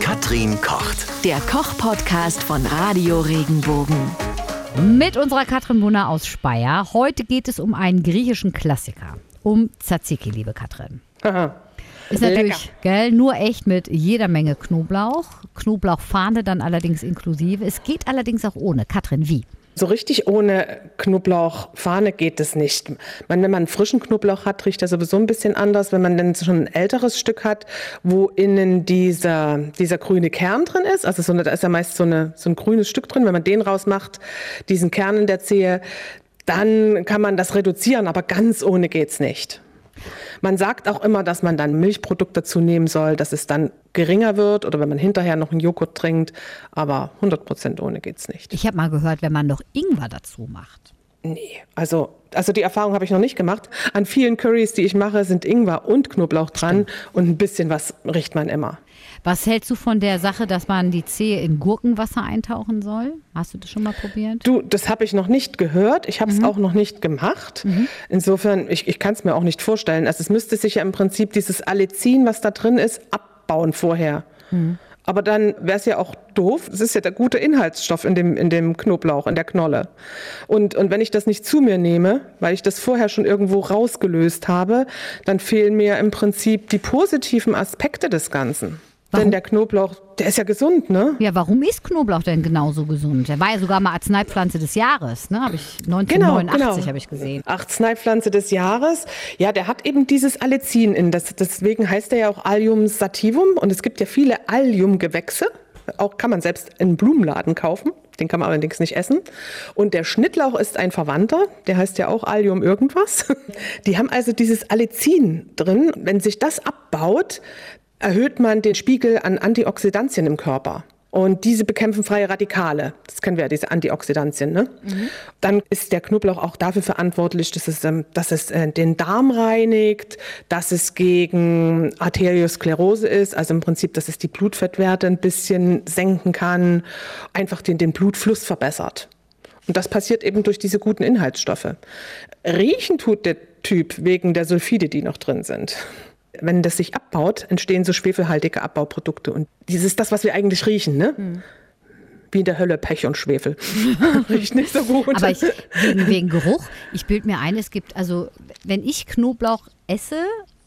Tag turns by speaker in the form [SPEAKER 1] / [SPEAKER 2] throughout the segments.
[SPEAKER 1] Katrin kocht.
[SPEAKER 2] Der Koch-Podcast von Radio Regenbogen.
[SPEAKER 3] Mit unserer Katrin Brunner aus Speyer. Heute geht es um einen griechischen Klassiker. Um Tzatziki, liebe Katrin.
[SPEAKER 4] Aha.
[SPEAKER 3] Ist natürlich, gell, nur echt mit jeder Menge Knoblauch. Knoblauchfahne dann allerdings inklusive. Es geht allerdings auch ohne. Katrin, wie?
[SPEAKER 4] So richtig ohne Knoblauchfahne geht es nicht. Man, wenn man frischen Knoblauch hat, riecht er sowieso ein bisschen anders. Wenn man dann schon ein älteres Stück hat, wo innen dieser, dieser grüne Kern drin ist, also so da ist ja meist so, eine, so ein grünes Stück drin, wenn man den rausmacht, diesen Kern in der Zehe, dann kann man das reduzieren, aber ganz ohne geht's nicht. Man sagt auch immer, dass man dann Milchprodukt dazu nehmen soll, dass es dann geringer wird oder wenn man hinterher noch einen Joghurt trinkt. Aber 100 Prozent ohne geht's nicht.
[SPEAKER 3] Ich habe mal gehört, wenn man noch Ingwer dazu macht.
[SPEAKER 4] Nee, also, also die Erfahrung habe ich noch nicht gemacht. An vielen Currys, die ich mache, sind Ingwer und Knoblauch dran und ein bisschen was riecht man immer.
[SPEAKER 3] Was hältst du von der Sache, dass man die Zehe in Gurkenwasser eintauchen soll? Hast du das schon mal probiert?
[SPEAKER 4] Du, das habe ich noch nicht gehört. Ich habe es auch noch nicht gemacht. Insofern, ich, ich kann es mir auch nicht vorstellen. Also es müsste sich ja im Prinzip dieses Allicin, was da drin ist, abbauen vorher. Aber dann wäre es ja auch doof. Es ist ja der gute Inhaltsstoff in dem, in dem Knoblauch, in der Knolle. Und, und wenn ich das nicht zu mir nehme, weil ich das vorher schon irgendwo rausgelöst habe, dann fehlen mir im Prinzip die positiven Aspekte des Ganzen. Denn der Knoblauch, der ist ja gesund, ne?
[SPEAKER 3] Ja, warum ist Knoblauch denn genauso gesund? Der war ja sogar mal Arzeneipflanze des Jahres, ne? Habe ich
[SPEAKER 4] Genau,
[SPEAKER 3] 1989 habe ich gesehen.
[SPEAKER 4] Arzneipflanze des Jahres. Ja, der hat eben dieses Allicin in. Das, deswegen heißt er ja auch Allium sativum. Und es gibt ja viele Alliumgewächse. Auch kann man selbst in Blumenladen kaufen. Den kann man allerdings nicht essen. Und der Schnittlauch ist ein Verwandter. Der heißt ja auch Allium irgendwas. Die haben also dieses Allicin drin. Wenn sich das abbaut, erhöht man den Spiegel an Antioxidantien im Körper. Und diese bekämpfen freie Radikale. Das kennen wir ja, diese Antioxidantien. Ne? Dann ist der Knoblauch auch dafür verantwortlich, dass es, ähm, dass es äh, den Darm reinigt, dass es gegen Arteriosklerose ist, also im Prinzip, dass es die Blutfettwerte ein bisschen senken kann, einfach den, den Blutfluss verbessert. Und das passiert eben durch diese guten Inhaltsstoffe. Riechen tut der Typ wegen der Sulfide, die noch drin sind. Wenn das sich abbaut, entstehen so schwefelhaltige Abbauprodukte. Und dieses ist das, was wir eigentlich riechen, ne? Wie in der Hölle Pech und Schwefel. Riecht nicht so gut.
[SPEAKER 3] Aber ich, wegen, wegen Geruch, ich bilde mir ein, es gibt, also wenn ich Knoblauch esse,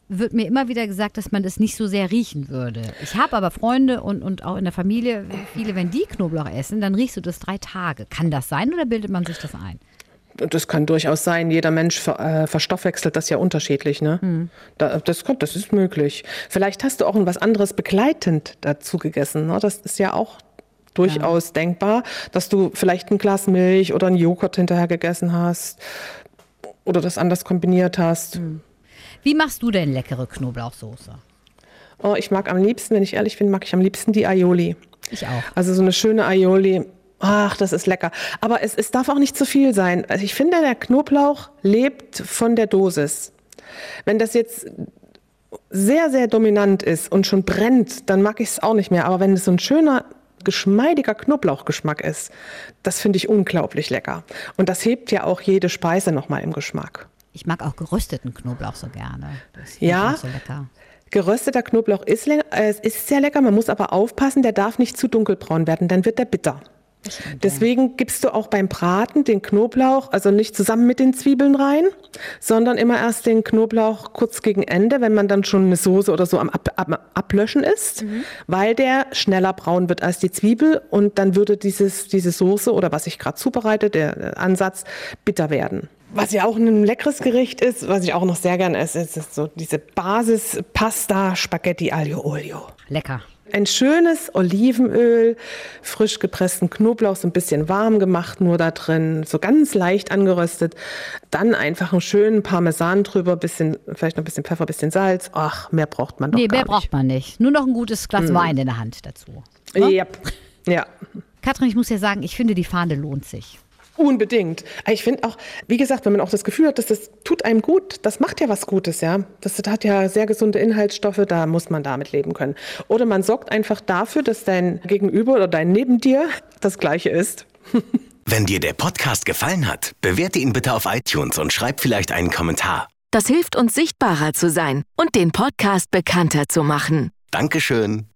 [SPEAKER 3] wird mir immer wieder gesagt, dass man das nicht so sehr riechen würde. Ich habe aber Freunde und, und auch in der Familie, viele, wenn die Knoblauch essen, dann riechst du das drei Tage. Kann das sein oder bildet man sich das ein?
[SPEAKER 4] Das kann durchaus sein. Jeder Mensch ver, äh, verstoffwechselt das ja unterschiedlich. Ne? Da, das, kommt, das ist möglich. Vielleicht hast du auch was anderes begleitend dazu gegessen. Ne? Das ist ja auch durchaus denkbar, dass du vielleicht ein Glas Milch oder einen Joghurt hinterher gegessen hast oder das anders kombiniert hast.
[SPEAKER 3] Wie machst du denn leckere Knoblauchsoße?
[SPEAKER 4] Oh, ich mag am liebsten, wenn ich ehrlich bin, mag ich am liebsten die Aioli.
[SPEAKER 3] Ich auch.
[SPEAKER 4] Also so eine schöne Aioli. Ach, das ist lecker. Aber es, es darf auch nicht zu viel sein. Also ich finde, der Knoblauch lebt von der Dosis. Wenn das jetzt sehr, sehr dominant ist und schon brennt, dann mag ich es auch nicht mehr. Aber wenn es so ein schöner, geschmeidiger Knoblauchgeschmack ist, das finde ich unglaublich lecker. Und das hebt ja auch jede Speise nochmal im Geschmack.
[SPEAKER 3] Ich mag auch gerösteten Knoblauch so gerne. Das ist
[SPEAKER 4] Ja?
[SPEAKER 3] so lecker.
[SPEAKER 4] Gerösteter Knoblauch ist, äh, ist sehr lecker, man muss aber aufpassen, der darf nicht zu dunkelbraun werden, dann wird der bitter. Deswegen gibst du auch beim Braten den Knoblauch, also nicht zusammen mit den Zwiebeln rein, sondern immer erst den Knoblauch kurz gegen Ende, wenn man dann schon eine Soße oder so am Ab Ab Ablöschen ist, weil der schneller braun wird als die Zwiebel und dann würde dieses, diese Soße oder was ich gerade zubereite, der Ansatz, bitter werden. Was ja auch ein leckeres Gericht ist, was ich auch noch sehr gern esse, ist, so diese Basis Pasta Spaghetti Aglio Olio.
[SPEAKER 3] Lecker.
[SPEAKER 4] Ein schönes Olivenöl, frisch gepressten Knoblauch, so ein bisschen warm gemacht, nur da drin, so ganz leicht angeröstet. Dann einfach einen schönen Parmesan drüber, bisschen, vielleicht noch ein bisschen Pfeffer, bisschen Salz. Ach, mehr braucht man doch
[SPEAKER 3] Nee,
[SPEAKER 4] gar
[SPEAKER 3] mehr braucht man nicht. Nur noch ein gutes Glas Wein in der Hand dazu.
[SPEAKER 4] nicht. Yep. Ja,
[SPEAKER 3] Katrin, ich muss ja sagen, ich finde, die Fahne lohnt sich.
[SPEAKER 4] Unbedingt. Ich finde auch, wie gesagt, wenn man auch das Gefühl hat, dass das tut einem gut, das macht ja was Gutes, ja. Das hat ja sehr gesunde Inhaltsstoffe, da muss man damit leben können. Oder man sorgt einfach dafür, dass dein Gegenüber oder dein neben dir das Gleiche ist.
[SPEAKER 1] Wenn dir der Podcast gefallen hat, bewerte ihn bitte auf iTunes und schreib vielleicht einen Kommentar.
[SPEAKER 2] Das hilft uns sichtbarer zu sein und den Podcast bekannter zu machen.
[SPEAKER 1] Dankeschön.